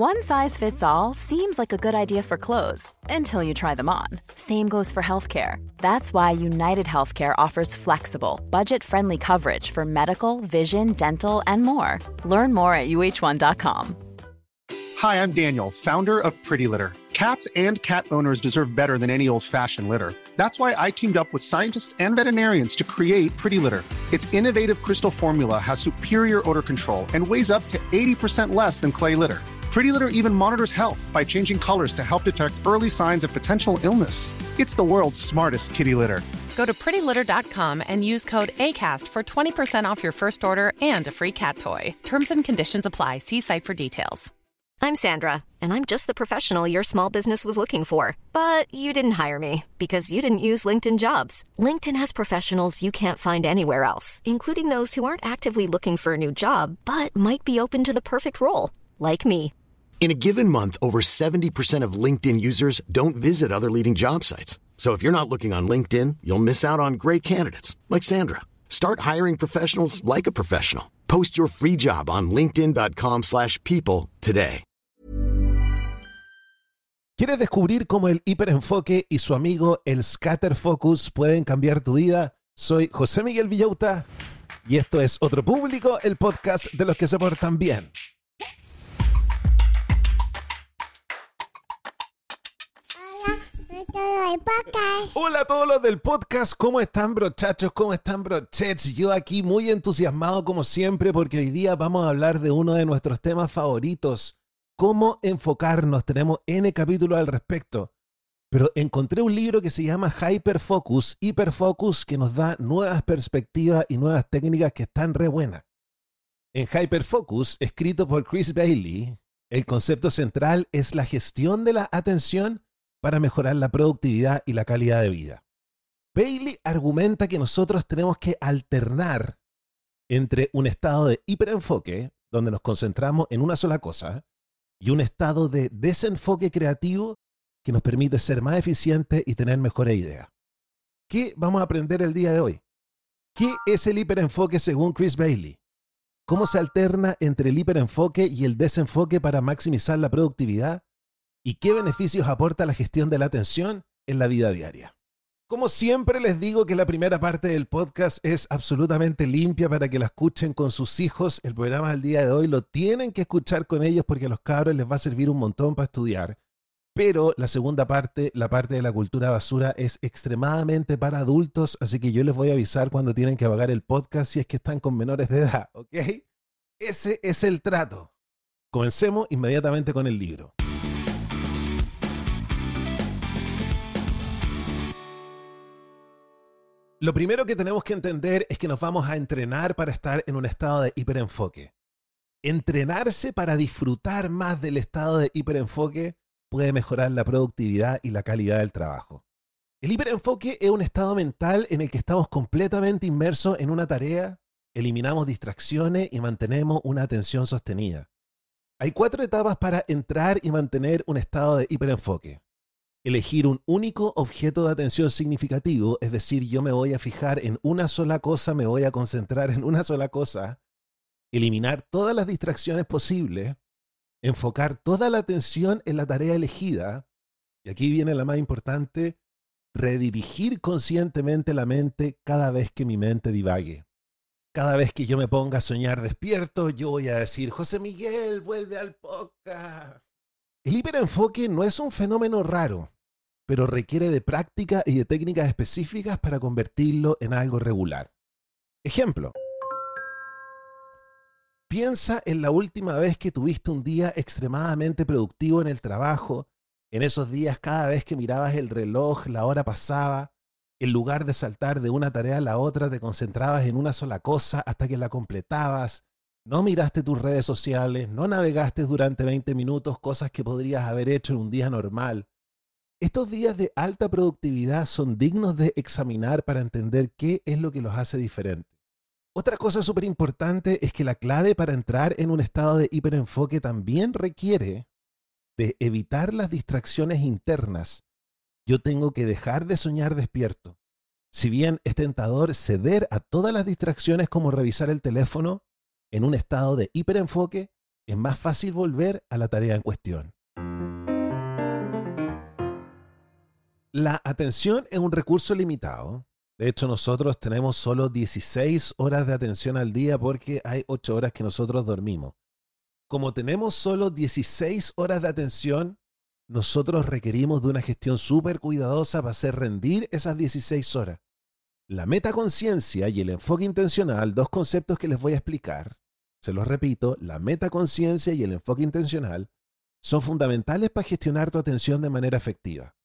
One size fits all seems like a good idea for clothes until you try them on. Same goes for healthcare. That's why United Healthcare offers flexible, budget friendly coverage for medical, vision, dental, and more. Learn more at uh1.com. Hi, I'm Daniel, founder of Pretty Litter. Cats and cat owners deserve better than any old fashioned litter. That's why I teamed up with scientists and veterinarians to create Pretty Litter. Its innovative crystal formula has superior odor control and weighs up to 80% less than clay litter. Pretty Litter even monitors health by changing colors to help detect early signs of potential illness. It's the world's smartest kitty litter. Go to prettylitter.com and use code ACAST for 20% off your first order and a free cat toy. Terms and conditions apply. See site for details. I'm Sandra, and I'm just the professional your small business was looking for. But you didn't hire me because you didn't use LinkedIn jobs. LinkedIn has professionals you can't find anywhere else, including those who aren't actively looking for a new job but might be open to the perfect role, like me. In a given month, over 70% of LinkedIn users don't visit other leading job sites. So if you're not looking on LinkedIn, you'll miss out on great candidates like Sandra. Start hiring professionals like a professional. Post your free job on linkedin.com/people today. ¿Quieres descubrir cómo el hiperenfoque y su amigo el scatter focus pueden cambiar tu vida? Soy José Miguel Villauta y esto es Otro Público, el podcast de los que se portan bien. Hola a todos los del podcast, ¿cómo están brochachos? ¿Cómo están brochets? Yo aquí muy entusiasmado como siempre porque hoy día vamos a hablar de uno de nuestros temas favoritos, cómo enfocarnos. Tenemos N capítulos al respecto. Pero encontré un libro que se llama Hyperfocus, Hyperfocus, que nos da nuevas perspectivas y nuevas técnicas que están re buenas. En Hyperfocus, escrito por Chris Bailey, el concepto central es la gestión de la atención para mejorar la productividad y la calidad de vida. Bailey argumenta que nosotros tenemos que alternar entre un estado de hiperenfoque, donde nos concentramos en una sola cosa, y un estado de desenfoque creativo que nos permite ser más eficientes y tener mejores ideas. ¿Qué vamos a aprender el día de hoy? ¿Qué es el hiperenfoque según Chris Bailey? ¿Cómo se alterna entre el hiperenfoque y el desenfoque para maximizar la productividad? ¿Y qué beneficios aporta la gestión de la atención en la vida diaria? Como siempre les digo que la primera parte del podcast es absolutamente limpia para que la escuchen con sus hijos. El programa del día de hoy lo tienen que escuchar con ellos porque a los cabros les va a servir un montón para estudiar. Pero la segunda parte, la parte de la cultura basura, es extremadamente para adultos, así que yo les voy a avisar cuando tienen que apagar el podcast si es que están con menores de edad, ¿ok? Ese es el trato. Comencemos inmediatamente con el libro. Lo primero que tenemos que entender es que nos vamos a entrenar para estar en un estado de hiperenfoque. Entrenarse para disfrutar más del estado de hiperenfoque puede mejorar la productividad y la calidad del trabajo. El hiperenfoque es un estado mental en el que estamos completamente inmersos en una tarea, eliminamos distracciones y mantenemos una atención sostenida. Hay cuatro etapas para entrar y mantener un estado de hiperenfoque elegir un único objeto de atención significativo, es decir, yo me voy a fijar en una sola cosa, me voy a concentrar en una sola cosa, eliminar todas las distracciones posibles, enfocar toda la atención en la tarea elegida, y aquí viene la más importante, redirigir conscientemente la mente cada vez que mi mente divague. Cada vez que yo me ponga a soñar despierto, yo voy a decir, José Miguel, vuelve al podcast. El hiperenfoque no es un fenómeno raro, pero requiere de práctica y de técnicas específicas para convertirlo en algo regular. Ejemplo. Piensa en la última vez que tuviste un día extremadamente productivo en el trabajo, en esos días cada vez que mirabas el reloj, la hora pasaba, en lugar de saltar de una tarea a la otra, te concentrabas en una sola cosa hasta que la completabas, no miraste tus redes sociales, no navegaste durante 20 minutos cosas que podrías haber hecho en un día normal. Estos días de alta productividad son dignos de examinar para entender qué es lo que los hace diferentes. Otra cosa súper importante es que la clave para entrar en un estado de hiperenfoque también requiere de evitar las distracciones internas. Yo tengo que dejar de soñar despierto. Si bien es tentador ceder a todas las distracciones como revisar el teléfono, en un estado de hiperenfoque, es más fácil volver a la tarea en cuestión. La atención es un recurso limitado. De hecho, nosotros tenemos solo 16 horas de atención al día porque hay 8 horas que nosotros dormimos. Como tenemos solo 16 horas de atención, nosotros requerimos de una gestión súper cuidadosa para hacer rendir esas 16 horas. La metaconciencia y el enfoque intencional, dos conceptos que les voy a explicar, se los repito, la metaconciencia y el enfoque intencional son fundamentales para gestionar tu atención de manera efectiva.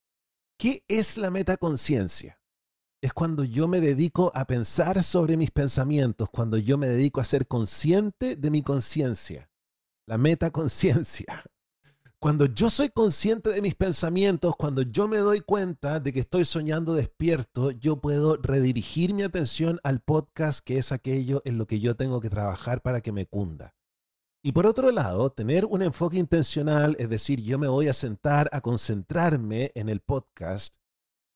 ¿Qué es la metaconciencia? Es cuando yo me dedico a pensar sobre mis pensamientos, cuando yo me dedico a ser consciente de mi conciencia. La metaconciencia. Cuando yo soy consciente de mis pensamientos, cuando yo me doy cuenta de que estoy soñando despierto, yo puedo redirigir mi atención al podcast, que es aquello en lo que yo tengo que trabajar para que me cunda. Y por otro lado, tener un enfoque intencional, es decir, yo me voy a sentar a concentrarme en el podcast,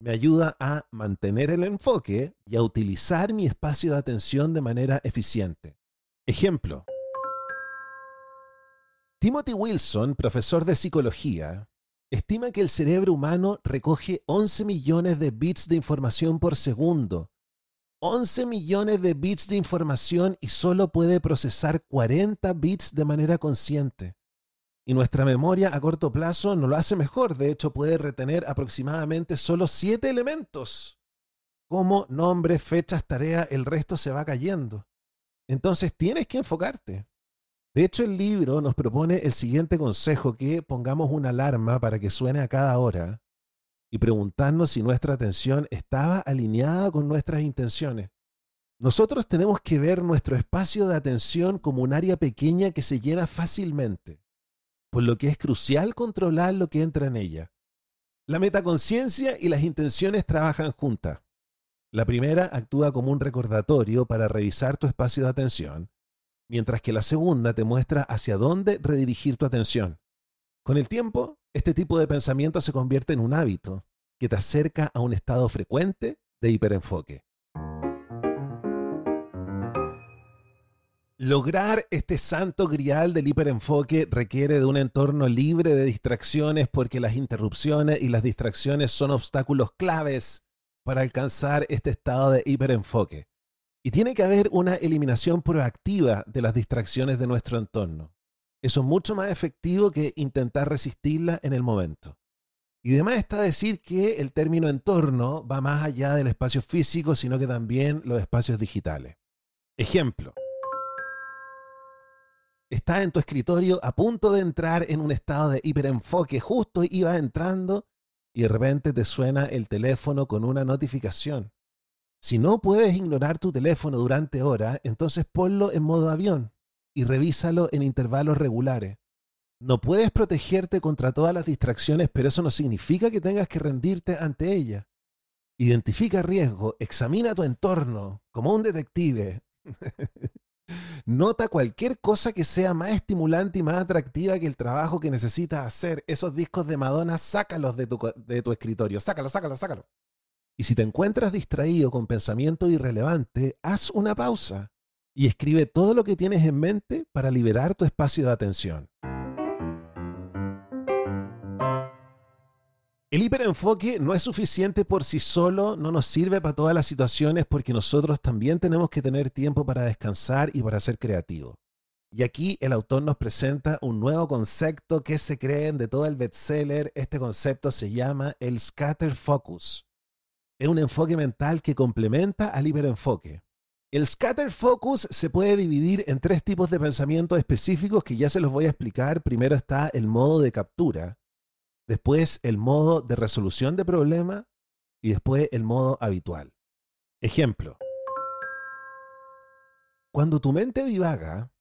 me ayuda a mantener el enfoque y a utilizar mi espacio de atención de manera eficiente. Ejemplo. Timothy Wilson, profesor de psicología, estima que el cerebro humano recoge 11 millones de bits de información por segundo 11 millones de bits de información y solo puede procesar 40 bits de manera consciente. Y nuestra memoria a corto plazo no lo hace mejor, de hecho puede retener aproximadamente solo 7 elementos. Como nombre, fechas, tarea, el resto se va cayendo. Entonces tienes que enfocarte. De hecho, el libro nos propone el siguiente consejo, que pongamos una alarma para que suene a cada hora y preguntarnos si nuestra atención estaba alineada con nuestras intenciones. Nosotros tenemos que ver nuestro espacio de atención como un área pequeña que se llena fácilmente, por lo que es crucial controlar lo que entra en ella. La metaconciencia y las intenciones trabajan juntas. La primera actúa como un recordatorio para revisar tu espacio de atención, mientras que la segunda te muestra hacia dónde redirigir tu atención. Con el tiempo, este tipo de pensamiento se convierte en un hábito que te acerca a un estado frecuente de hiperenfoque. Lograr este santo grial del hiperenfoque requiere de un entorno libre de distracciones porque las interrupciones y las distracciones son obstáculos claves para alcanzar este estado de hiperenfoque. Y tiene que haber una eliminación proactiva de las distracciones de nuestro entorno. Eso es mucho más efectivo que intentar resistirla en el momento. Y además está decir que el término entorno va más allá del espacio físico, sino que también los espacios digitales. Ejemplo. Estás en tu escritorio a punto de entrar en un estado de hiperenfoque, justo ibas entrando y de repente te suena el teléfono con una notificación. Si no puedes ignorar tu teléfono durante horas, entonces ponlo en modo avión y revísalo en intervalos regulares. No puedes protegerte contra todas las distracciones, pero eso no significa que tengas que rendirte ante ellas. Identifica riesgo, examina tu entorno como un detective. Nota cualquier cosa que sea más estimulante y más atractiva que el trabajo que necesitas hacer. Esos discos de Madonna, sácalos de tu, de tu escritorio. Sácalos, sácalos, sácalos. Y si te encuentras distraído con pensamiento irrelevante, haz una pausa y escribe todo lo que tienes en mente para liberar tu espacio de atención. El hiperenfoque no es suficiente por sí solo, no nos sirve para todas las situaciones porque nosotros también tenemos que tener tiempo para descansar y para ser creativos. Y aquí el autor nos presenta un nuevo concepto que se creen de todo el bestseller. Este concepto se llama el scatter focus. Es un enfoque mental que complementa al hiperenfoque. El scatter focus se puede dividir en tres tipos de pensamientos específicos que ya se los voy a explicar. Primero está el modo de captura, después el modo de resolución de problema y después el modo habitual. Ejemplo. Cuando tu mente divaga,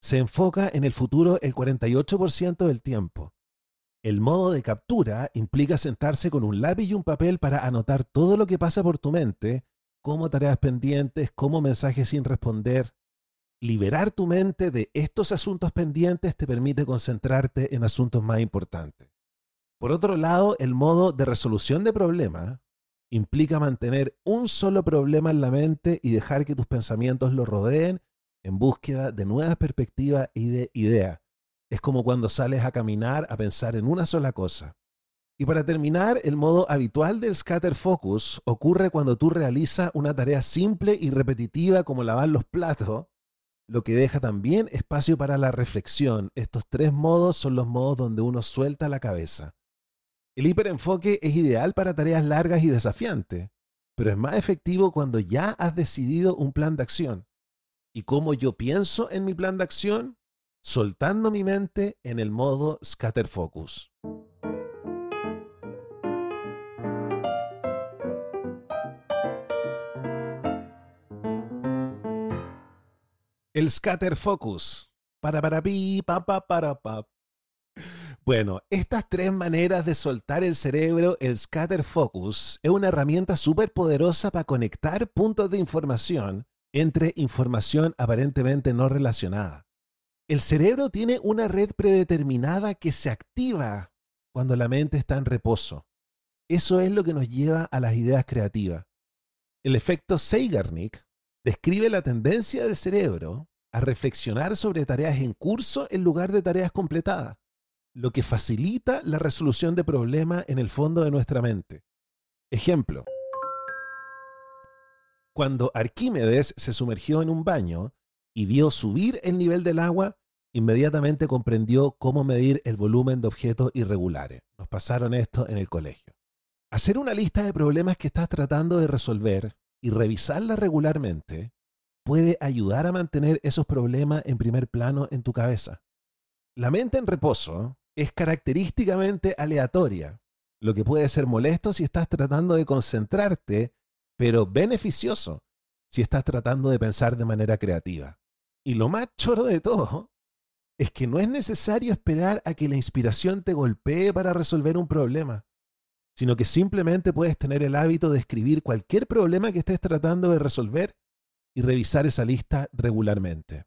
se enfoca en el futuro el 48% del tiempo. El modo de captura implica sentarse con un lápiz y un papel para anotar todo lo que pasa por tu mente como tareas pendientes, como mensajes sin responder. Liberar tu mente de estos asuntos pendientes te permite concentrarte en asuntos más importantes. Por otro lado, el modo de resolución de problemas implica mantener un solo problema en la mente y dejar que tus pensamientos lo rodeen en búsqueda de nuevas perspectivas y de ideas. Es como cuando sales a caminar a pensar en una sola cosa. Y para terminar, el modo habitual del scatter focus ocurre cuando tú realizas una tarea simple y repetitiva como lavar los platos, lo que deja también espacio para la reflexión. Estos tres modos son los modos donde uno suelta la cabeza. El hiperenfoque es ideal para tareas largas y desafiantes, pero es más efectivo cuando ya has decidido un plan de acción. ¿Y cómo yo pienso en mi plan de acción? Soltando mi mente en el modo scatter focus. El scatter focus. Para para pi, pa pa para pa. Bueno, estas tres maneras de soltar el cerebro, el scatter focus, es una herramienta súper poderosa para conectar puntos de información entre información aparentemente no relacionada. El cerebro tiene una red predeterminada que se activa cuando la mente está en reposo. Eso es lo que nos lleva a las ideas creativas. El efecto Zeigarnik describe la tendencia del cerebro a reflexionar sobre tareas en curso en lugar de tareas completadas, lo que facilita la resolución de problemas en el fondo de nuestra mente. Ejemplo. Cuando Arquímedes se sumergió en un baño y vio subir el nivel del agua, inmediatamente comprendió cómo medir el volumen de objetos irregulares. Nos pasaron esto en el colegio. Hacer una lista de problemas que estás tratando de resolver y revisarla regularmente puede ayudar a mantener esos problemas en primer plano en tu cabeza. La mente en reposo es característicamente aleatoria, lo que puede ser molesto si estás tratando de concentrarte, pero beneficioso si estás tratando de pensar de manera creativa. Y lo más choro de todo es que no es necesario esperar a que la inspiración te golpee para resolver un problema, sino que simplemente puedes tener el hábito de escribir cualquier problema que estés tratando de resolver y revisar esa lista regularmente.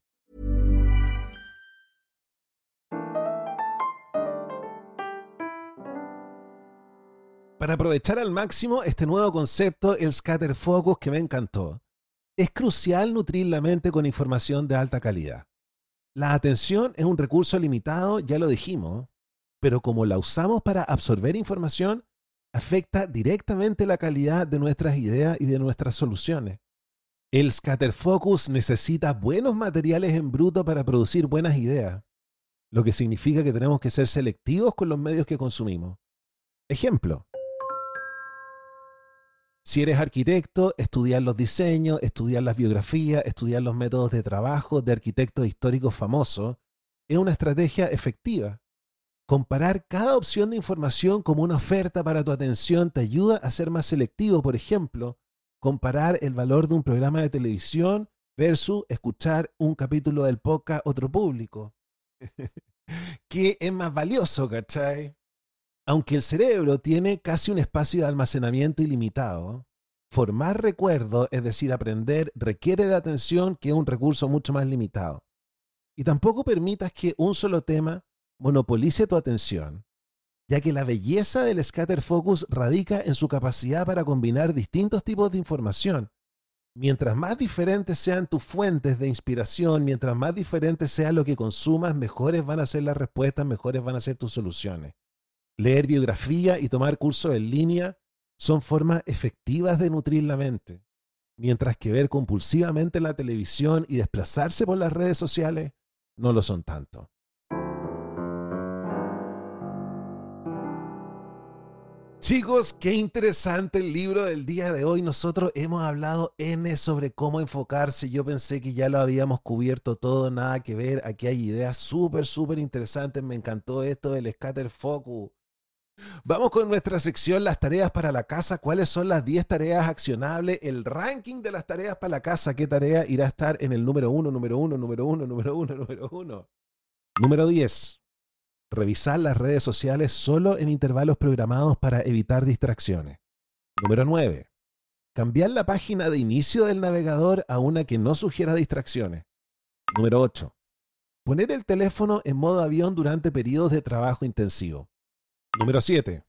Para aprovechar al máximo este nuevo concepto, el scatter focus que me encantó, es crucial nutrir la mente con información de alta calidad. La atención es un recurso limitado, ya lo dijimos, pero como la usamos para absorber información, afecta directamente la calidad de nuestras ideas y de nuestras soluciones. El scatter focus necesita buenos materiales en bruto para producir buenas ideas, lo que significa que tenemos que ser selectivos con los medios que consumimos. Ejemplo. Si eres arquitecto, estudiar los diseños, estudiar las biografías, estudiar los métodos de trabajo de arquitectos históricos famosos es una estrategia efectiva. Comparar cada opción de información como una oferta para tu atención te ayuda a ser más selectivo. Por ejemplo, comparar el valor de un programa de televisión versus escuchar un capítulo del podcast otro público. ¿Qué es más valioso, cachai? Aunque el cerebro tiene casi un espacio de almacenamiento ilimitado, formar recuerdos, es decir, aprender, requiere de atención que es un recurso mucho más limitado. Y tampoco permitas que un solo tema monopolice tu atención, ya que la belleza del scatter focus radica en su capacidad para combinar distintos tipos de información. Mientras más diferentes sean tus fuentes de inspiración, mientras más diferentes sea lo que consumas, mejores van a ser las respuestas, mejores van a ser tus soluciones. Leer biografía y tomar cursos en línea son formas efectivas de nutrir la mente. mientras que ver compulsivamente la televisión y desplazarse por las redes sociales no lo son tanto. Chicos, qué interesante el libro del día de hoy. Nosotros hemos hablado N sobre cómo enfocarse. Yo pensé que ya lo habíamos cubierto todo, nada que ver. Aquí hay ideas súper, súper interesantes. Me encantó esto del scatter focus. Vamos con nuestra sección Las tareas para la casa. ¿Cuáles son las 10 tareas accionables? El ranking de las tareas para la casa. ¿Qué tarea irá a estar en el número 1, número 1, número 1, número 1, número 1? Número 10 revisar las redes sociales solo en intervalos programados para evitar distracciones. Número 9. Cambiar la página de inicio del navegador a una que no sugiera distracciones. Número 8. Poner el teléfono en modo avión durante periodos de trabajo intensivo. Número 7.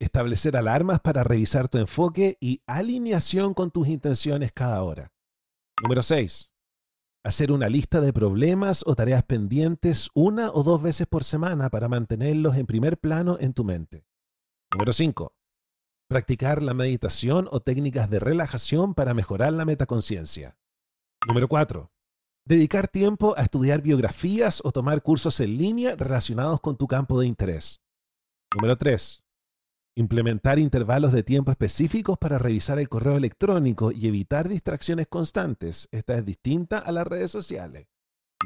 Establecer alarmas para revisar tu enfoque y alineación con tus intenciones cada hora. Número 6 hacer una lista de problemas o tareas pendientes una o dos veces por semana para mantenerlos en primer plano en tu mente. Número 5. Practicar la meditación o técnicas de relajación para mejorar la metaconciencia. Número 4. Dedicar tiempo a estudiar biografías o tomar cursos en línea relacionados con tu campo de interés. Número 3. Implementar intervalos de tiempo específicos para revisar el correo electrónico y evitar distracciones constantes. Esta es distinta a las redes sociales.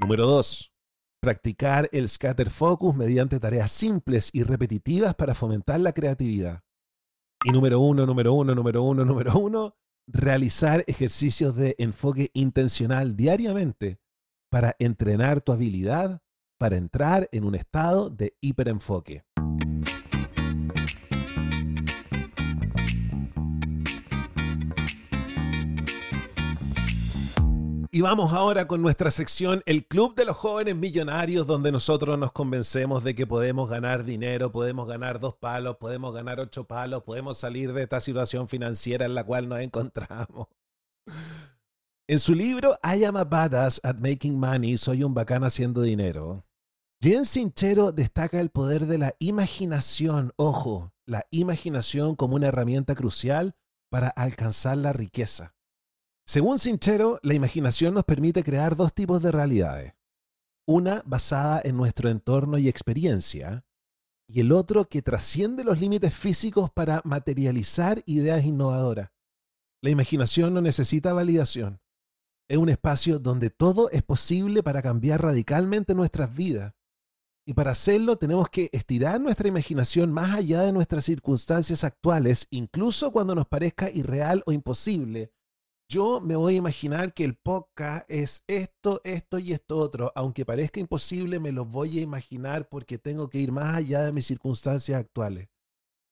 Número 2. Practicar el scatter focus mediante tareas simples y repetitivas para fomentar la creatividad. Y número 1, número 1, número 1, número 1. Realizar ejercicios de enfoque intencional diariamente para entrenar tu habilidad para entrar en un estado de hiperenfoque. Y vamos ahora con nuestra sección El Club de los Jóvenes Millonarios, donde nosotros nos convencemos de que podemos ganar dinero, podemos ganar dos palos, podemos ganar ocho palos, podemos salir de esta situación financiera en la cual nos encontramos. En su libro I am a badass at making money, soy un bacán haciendo dinero, Jen Sinchero destaca el poder de la imaginación, ojo, la imaginación como una herramienta crucial para alcanzar la riqueza. Según Sinchero, la imaginación nos permite crear dos tipos de realidades. Una basada en nuestro entorno y experiencia, y el otro que trasciende los límites físicos para materializar ideas innovadoras. La imaginación no necesita validación. Es un espacio donde todo es posible para cambiar radicalmente nuestras vidas. Y para hacerlo tenemos que estirar nuestra imaginación más allá de nuestras circunstancias actuales, incluso cuando nos parezca irreal o imposible, yo me voy a imaginar que el podcast es esto, esto y esto otro. Aunque parezca imposible, me lo voy a imaginar porque tengo que ir más allá de mis circunstancias actuales.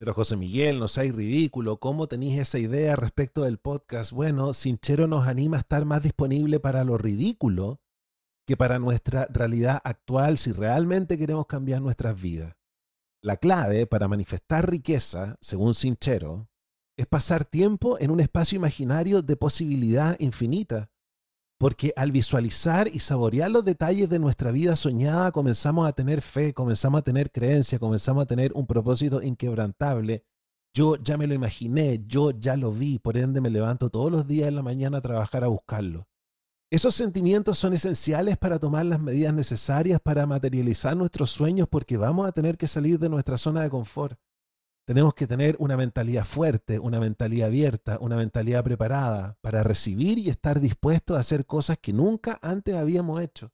Pero José Miguel, no seáis ridículo. ¿Cómo tenéis esa idea respecto del podcast? Bueno, Sinchero nos anima a estar más disponible para lo ridículo que para nuestra realidad actual si realmente queremos cambiar nuestras vidas. La clave para manifestar riqueza, según Sinchero, es pasar tiempo en un espacio imaginario de posibilidad infinita. Porque al visualizar y saborear los detalles de nuestra vida soñada, comenzamos a tener fe, comenzamos a tener creencia, comenzamos a tener un propósito inquebrantable. Yo ya me lo imaginé, yo ya lo vi, por ende me levanto todos los días en la mañana a trabajar a buscarlo. Esos sentimientos son esenciales para tomar las medidas necesarias para materializar nuestros sueños porque vamos a tener que salir de nuestra zona de confort. Tenemos que tener una mentalidad fuerte, una mentalidad abierta, una mentalidad preparada para recibir y estar dispuesto a hacer cosas que nunca antes habíamos hecho.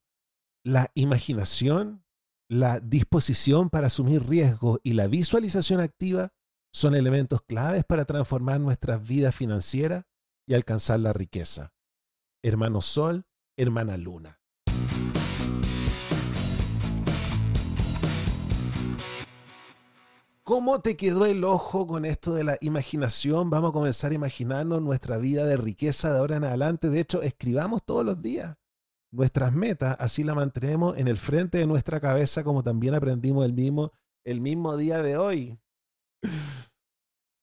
La imaginación, la disposición para asumir riesgos y la visualización activa son elementos claves para transformar nuestras vidas financieras y alcanzar la riqueza. Hermano Sol, hermana Luna. ¿Cómo te quedó el ojo con esto de la imaginación? Vamos a comenzar a imaginarnos nuestra vida de riqueza de ahora en adelante. De hecho, escribamos todos los días nuestras metas, así la mantenemos en el frente de nuestra cabeza, como también aprendimos el mismo, el mismo día de hoy.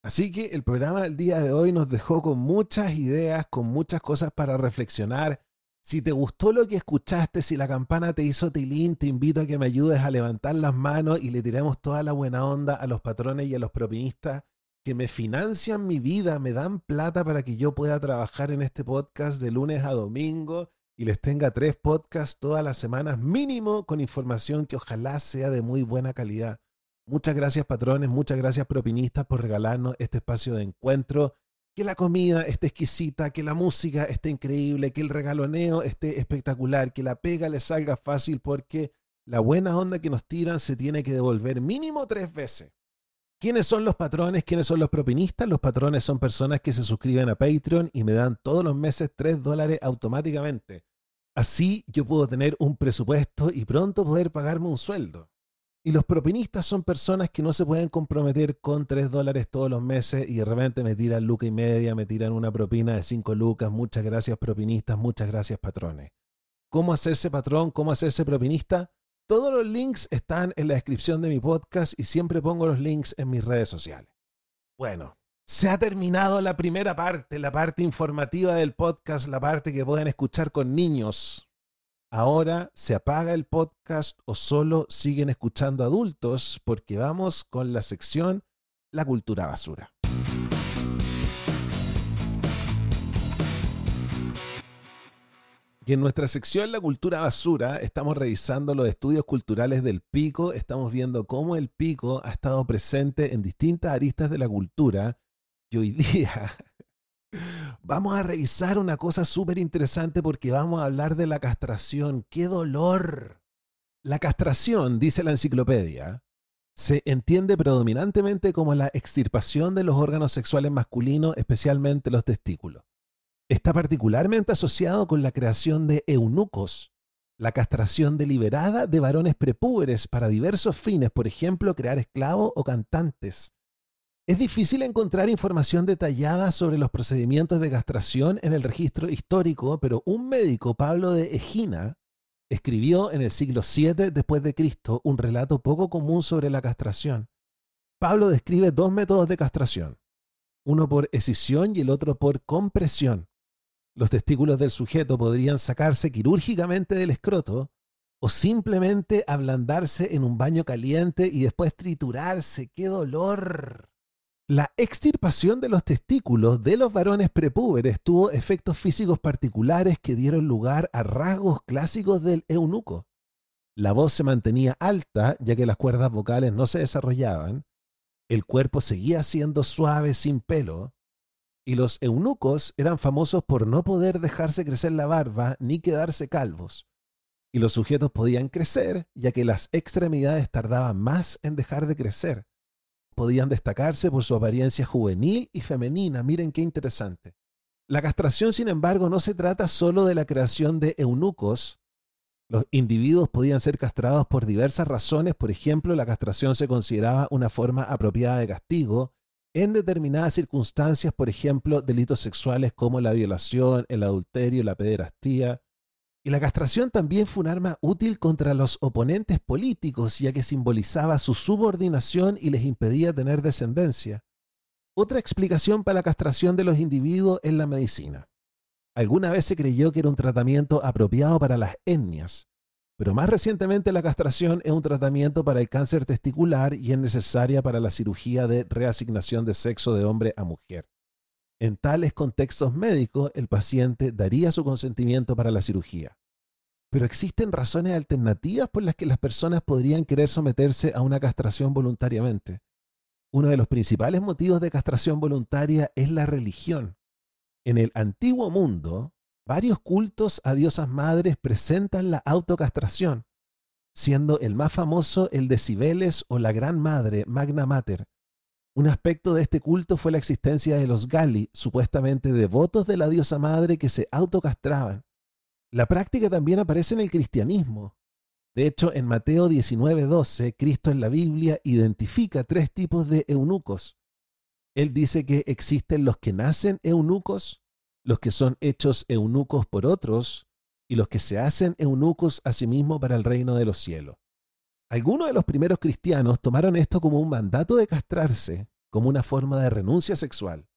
Así que el programa del día de hoy nos dejó con muchas ideas, con muchas cosas para reflexionar. Si te gustó lo que escuchaste, si la campana te hizo tilín, te invito a que me ayudes a levantar las manos y le tiremos toda la buena onda a los patrones y a los propinistas que me financian mi vida, me dan plata para que yo pueda trabajar en este podcast de lunes a domingo y les tenga tres podcasts todas las semanas mínimo con información que ojalá sea de muy buena calidad. Muchas gracias patrones, muchas gracias propinistas por regalarnos este espacio de encuentro. Que la comida esté exquisita, que la música esté increíble, que el regaloneo esté espectacular, que la pega le salga fácil porque la buena onda que nos tiran se tiene que devolver mínimo tres veces. ¿Quiénes son los patrones? ¿Quiénes son los propinistas? Los patrones son personas que se suscriben a Patreon y me dan todos los meses 3 dólares automáticamente. Así yo puedo tener un presupuesto y pronto poder pagarme un sueldo. Y los propinistas son personas que no se pueden comprometer con 3 dólares todos los meses y de repente me tiran luca y media, me tiran una propina de 5 lucas. Muchas gracias propinistas, muchas gracias patrones. ¿Cómo hacerse patrón? ¿Cómo hacerse propinista? Todos los links están en la descripción de mi podcast y siempre pongo los links en mis redes sociales. Bueno, se ha terminado la primera parte, la parte informativa del podcast, la parte que pueden escuchar con niños. Ahora se apaga el podcast o solo siguen escuchando adultos porque vamos con la sección La cultura basura. Y en nuestra sección La Cultura Basura estamos revisando los estudios culturales del pico, estamos viendo cómo el pico ha estado presente en distintas aristas de la cultura. Y hoy día vamos a revisar una cosa súper interesante porque vamos a hablar de la castración. ¡Qué dolor! La castración, dice la enciclopedia, se entiende predominantemente como la extirpación de los órganos sexuales masculinos, especialmente los testículos está particularmente asociado con la creación de eunucos, la castración deliberada de varones prepúberes para diversos fines, por ejemplo, crear esclavos o cantantes. Es difícil encontrar información detallada sobre los procedimientos de castración en el registro histórico, pero un médico, Pablo de Egina, escribió en el siglo VII después de Cristo un relato poco común sobre la castración. Pablo describe dos métodos de castración, uno por escisión y el otro por compresión. Los testículos del sujeto podrían sacarse quirúrgicamente del escroto o simplemente ablandarse en un baño caliente y después triturarse. ¡Qué dolor! La extirpación de los testículos de los varones prepúberes tuvo efectos físicos particulares que dieron lugar a rasgos clásicos del eunuco. La voz se mantenía alta ya que las cuerdas vocales no se desarrollaban, el cuerpo seguía siendo suave sin pelo, y los eunucos eran famosos por no poder dejarse crecer la barba ni quedarse calvos. Y los sujetos podían crecer, ya que las extremidades tardaban más en dejar de crecer. Podían destacarse por su apariencia juvenil y femenina. Miren qué interesante. La castración, sin embargo, no se trata solo de la creación de eunucos. Los individuos podían ser castrados por diversas razones. Por ejemplo, la castración se consideraba una forma apropiada de castigo en determinadas circunstancias, por ejemplo, delitos sexuales como la violación, el adulterio, la pederastía. Y la castración también fue un arma útil contra los oponentes políticos, ya que simbolizaba su subordinación y les impedía tener descendencia. Otra explicación para la castración de los individuos es la medicina. Alguna vez se creyó que era un tratamiento apropiado para las etnias, pero más recientemente la castración es un tratamiento para el cáncer testicular y es necesaria para la cirugía de reasignación de sexo de hombre a mujer. En tales contextos médicos, el paciente daría su consentimiento para la cirugía. Pero existen razones alternativas por las que las personas podrían querer someterse a una castración voluntariamente. Uno de los principales motivos de castración voluntaria es la religión. En el antiguo mundo, Varios cultos a diosas madres presentan la autocastración, siendo el más famoso el de Cibeles o la Gran Madre, Magna Mater. Un aspecto de este culto fue la existencia de los Gali, supuestamente devotos de la diosa madre que se autocastraban. La práctica también aparece en el cristianismo. De hecho, en Mateo 19:12, Cristo en la Biblia identifica tres tipos de eunucos. Él dice que existen los que nacen eunucos, los que son hechos eunucos por otros y los que se hacen eunucos a sí mismos para el reino de los cielos. Algunos de los primeros cristianos tomaron esto como un mandato de castrarse, como una forma de renuncia sexual.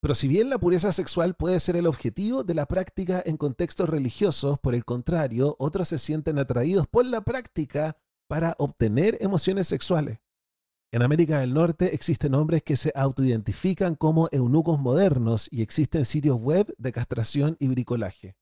Pero si bien la pureza sexual puede ser el objetivo de la práctica en contextos religiosos, por el contrario, otros se sienten atraídos por la práctica para obtener emociones sexuales. En América del Norte existen hombres que se autoidentifican como eunucos modernos y existen sitios web de castración y bricolaje.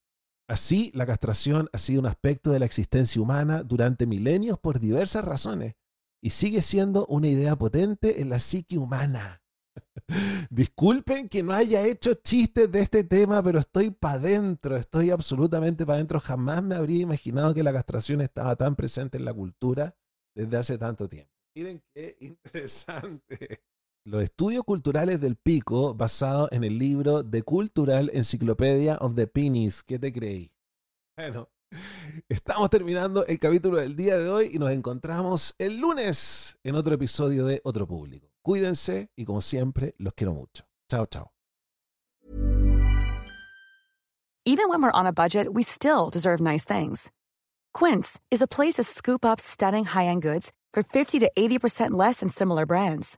Así, la castración ha sido un aspecto de la existencia humana durante milenios por diversas razones y sigue siendo una idea potente en la psique humana. Disculpen que no haya hecho chistes de este tema, pero estoy para adentro, estoy absolutamente para adentro. Jamás me habría imaginado que la castración estaba tan presente en la cultura desde hace tanto tiempo. Miren qué interesante. Los estudios culturales del pico basado en el libro The Cultural Encyclopedia of the Penis. ¿Qué te creí? Bueno, estamos terminando el capítulo del día de hoy y nos encontramos el lunes en otro episodio de Otro Público. Cuídense y como siempre, los quiero mucho. Chao, chao. Even when we're on a budget, we still deserve nice things. Quince is a place to scoop up stunning high-end goods for 50 to 80% less than similar brands.